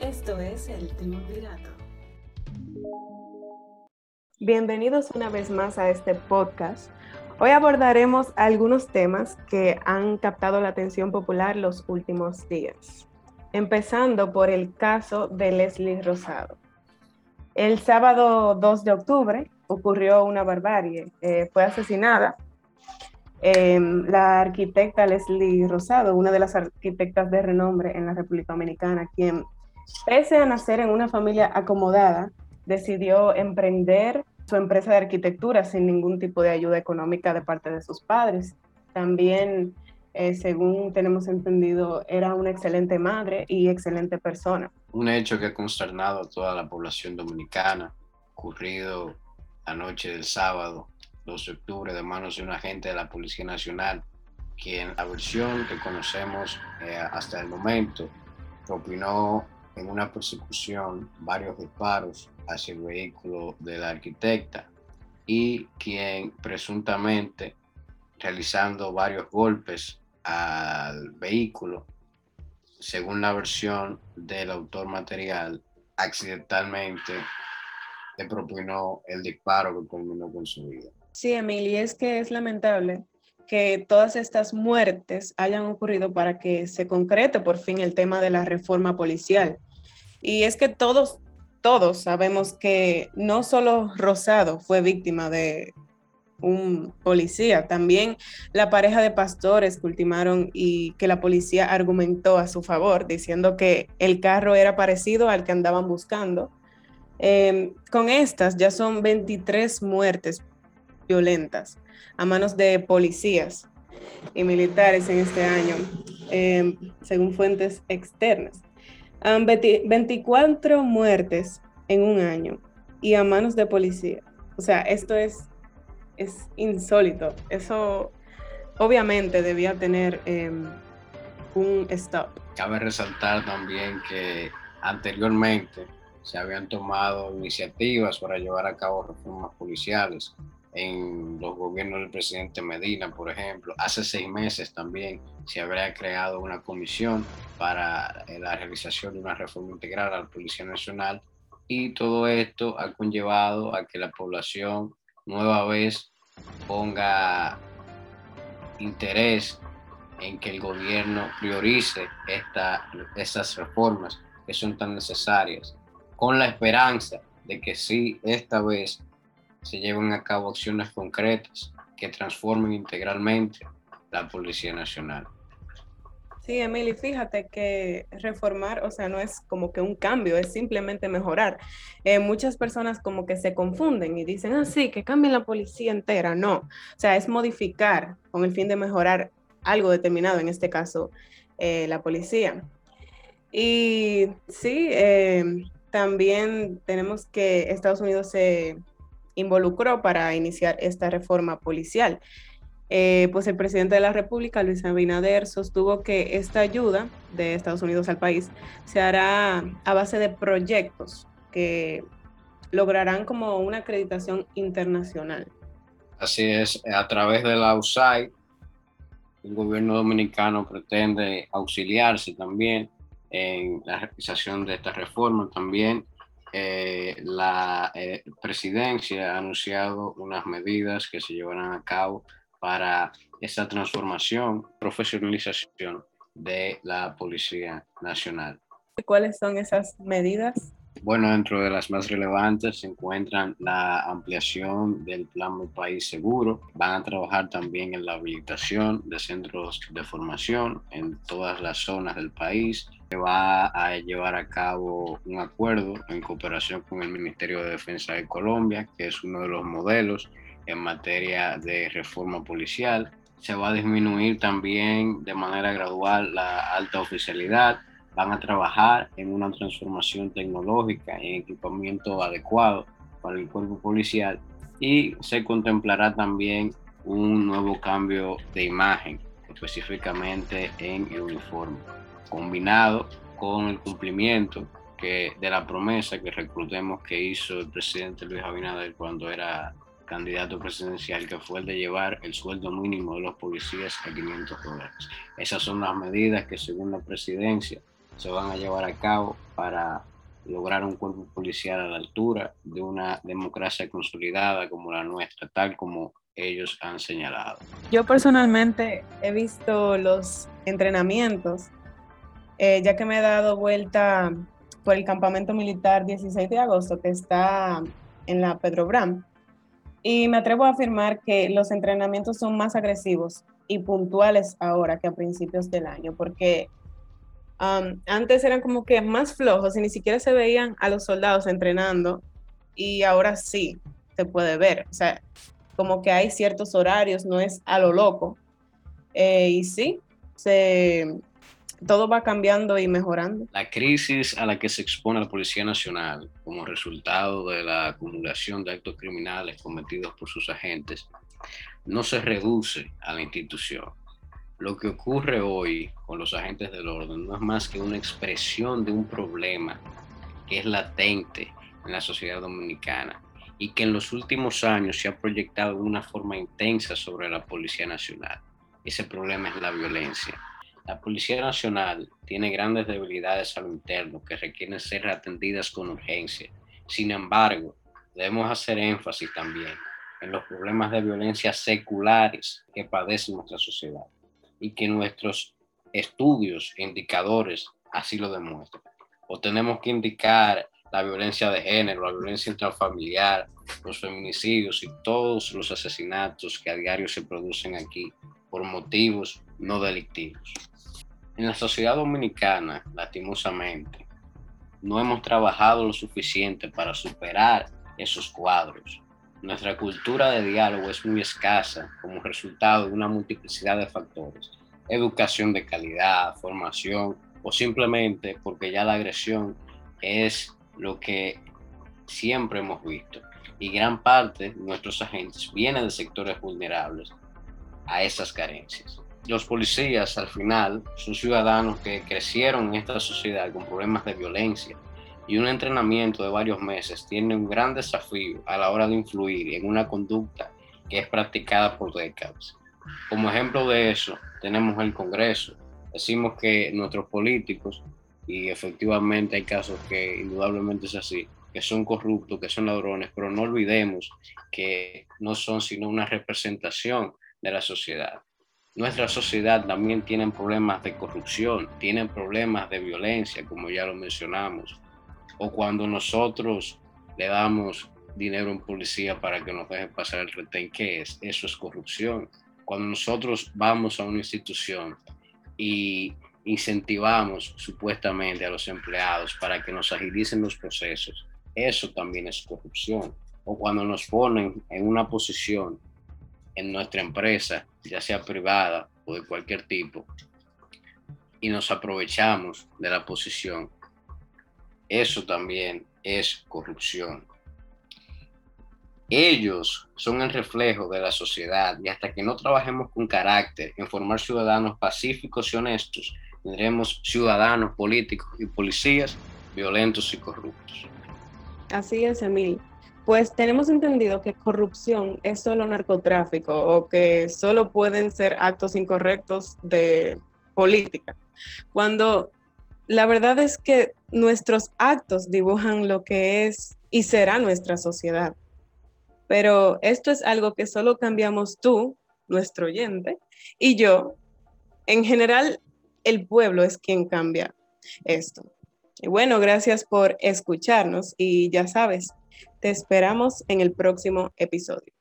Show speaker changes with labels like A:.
A: Esto es el Triunvirato.
B: Bienvenidos una vez más a este podcast. Hoy abordaremos algunos temas que han captado la atención popular los últimos días, empezando por el caso de Leslie Rosado. El sábado 2 de octubre ocurrió una barbarie. Eh, fue asesinada em, la arquitecta Leslie Rosado, una de las arquitectas de renombre en la República Dominicana, quien, pese a nacer en una familia acomodada, decidió emprender su empresa de arquitectura sin ningún tipo de ayuda económica de parte de sus padres. También, eh, según tenemos entendido, era una excelente madre y excelente persona.
C: Un hecho que ha consternado a toda la población dominicana, ocurrido la noche del sábado 2 de octubre de manos de un agente de la Policía Nacional, quien la versión que conocemos eh, hasta el momento propinó en una persecución varios disparos hacia el vehículo de la arquitecta y quien presuntamente realizando varios golpes al vehículo, según la versión del autor material, accidentalmente le propinó el disparo que culminó con su vida.
B: Sí, Emily, es que es lamentable que todas estas muertes hayan ocurrido para que se concrete por fin el tema de la reforma policial. Y es que todos, todos sabemos que no solo Rosado fue víctima de un policía, también la pareja de pastores que ultimaron y que la policía argumentó a su favor, diciendo que el carro era parecido al que andaban buscando. Em, con estas ya son 23 muertes violentas a manos de policías y militares en este año, em, según fuentes externas. 24 muertes en un año y a manos de policía. O sea, esto es, es insólito. Eso obviamente debía tener em, un stop.
C: Cabe resaltar también que anteriormente se habían tomado iniciativas para llevar a cabo reformas policiales en los gobiernos del presidente Medina, por ejemplo. Hace seis meses también se habría creado una comisión para eh, la realización de una reforma integral a la Policía Nacional y todo esto ha conllevado a que la población nueva vez ponga interés en que el gobierno priorice esta, estas reformas que son tan necesarias, con la esperanza de que sí, esta vez se lleven a cabo acciones concretas que transformen integralmente la Policía Nacional.
B: Sí, Emily, fíjate que reformar, o sea, no es como que un cambio, es simplemente mejorar. Eh, muchas personas como que se confunden y dicen, ah, sí, que cambien la policía entera. No, o sea, es modificar con el fin de mejorar algo determinado, en este caso, eh, la policía. Y sí, eh, también tenemos que Estados Unidos se involucró para iniciar esta reforma policial. Eh, pues el presidente de la República, Luis Abinader, sostuvo que esta ayuda de Estados Unidos al país se hará a base de proyectos que lograrán como una acreditación internacional.
C: Así es, a través de la USAID, el gobierno dominicano pretende auxiliarse también en la realización de esta reforma. También eh, la eh, presidencia ha anunciado unas medidas que se llevarán a cabo para esa transformación, profesionalización de la Policía Nacional.
B: ¿Cuáles son esas medidas?
C: Bueno, dentro de las más relevantes se encuentran la ampliación del Plan Mi País Seguro. Van a trabajar también en la habilitación de centros de formación en todas las zonas del país. Se va a llevar a cabo un acuerdo en cooperación con el Ministerio de Defensa de Colombia, que es uno de los modelos en materia de reforma policial. Se va a disminuir también de manera gradual la alta oficialidad van a trabajar en una transformación tecnológica, en equipamiento adecuado para el cuerpo policial y se contemplará también un nuevo cambio de imagen, específicamente en el uniforme, combinado con el cumplimiento de la promesa que reclutemos que hizo el presidente Luis Abinader cuando era candidato presidencial, que fue el de llevar el sueldo mínimo de los policías a 500 dólares. Esas son las medidas que según la presidencia se van a llevar a cabo para lograr un cuerpo policial a la altura de una democracia consolidada como la nuestra, tal como ellos han señalado.
B: Yo personalmente he visto los entrenamientos, eh, ya que me he dado vuelta por el campamento militar 16 de agosto que está en la Pedro Bram. Y me atrevo a afirmar que los entrenamientos son más agresivos y puntuales ahora que a principios del año, porque antes eran como que más flojos y ni siquiera se veían a los soldados entrenando y ahora sí se puede ver. O sea, como que hay ciertos horarios, no es a lo loco. Eh, y sí, se, todo va cambiando y mejorando.
C: La crisis a la que se expone la Policía Nacional como resultado de la acumulación de actos criminales cometidos por sus agentes no se reduce a la institución lo que ocurre hoy con los agentes del orden no es más que una expresión de un problema que es latente en la sociedad dominicana y que en los últimos años se ha proyectado de una forma intensa sobre la Policía Nacional. Ese problema es la violencia. La Policía Nacional tiene grandes debilidades a lo interno que requieren ser atendidas con urgencia. Sin embargo, debemos hacer énfasis también en los problemas de violencia seculares que padece nuestra sociedad y que nuestros estudios indicadores así lo demuestran. O tenemos que indicar la violencia de género, la violencia intrafamiliar, los feminicidios y todos los asesinatos que a diario se producen aquí por motivos no delictivos. En la sociedad dominicana, lastimosamente, no hemos trabajado lo suficiente para superar esos cuadros. Nuestra cultura de diálogo es muy escasa como resultado de una multiplicidad de factores. Educación de calidad, formación o simplemente porque ya la agresión es lo que siempre hemos visto. Y gran parte de nuestros agentes vienen de sectores vulnerables a esas carencias. Los policías al final son ciudadanos que crecieron en esta sociedad con problemas de violencia, y un entrenamiento de varios meses tiene un gran desafío a la hora de influir en una conducta que es practicada por décadas. Como ejemplo de eso, tenemos el Congreso. Decimos que nuestros políticos, y efectivamente hay casos que indudablemente es así, que son corruptos, que son ladrones, pero no olvidemos que no son sino una representación de la sociedad. Nuestra sociedad también tiene problemas de corrupción, tienen problemas de violencia, como ya lo mencionamos, o cuando nosotros le damos dinero a un policía para que nos deje pasar el retén, ¿qué es? Eso es corrupción. Cuando nosotros vamos a una institución y incentivamos supuestamente a los empleados para que nos agilicen los procesos, eso también es corrupción. O cuando nos ponen en una posición en nuestra empresa, ya sea privada o de cualquier tipo, y nos aprovechamos de la posición eso también es corrupción. Ellos son el reflejo de la sociedad y hasta que no trabajemos con carácter en formar ciudadanos pacíficos y honestos, tendremos ciudadanos políticos y policías violentos y corruptos.
B: Así es, Emil. Pues tenemos entendido que corrupción es solo narcotráfico o que solo pueden ser actos incorrectos de política. Cuando la verdad es que nuestros actos dibujan lo que es y será nuestra sociedad. Pero esto es algo que solo cambiamos tú, nuestro oyente, y yo. En general, el pueblo es quien cambia esto. Y bueno, gracias por escucharnos y ya sabes, te esperamos en el próximo episodio.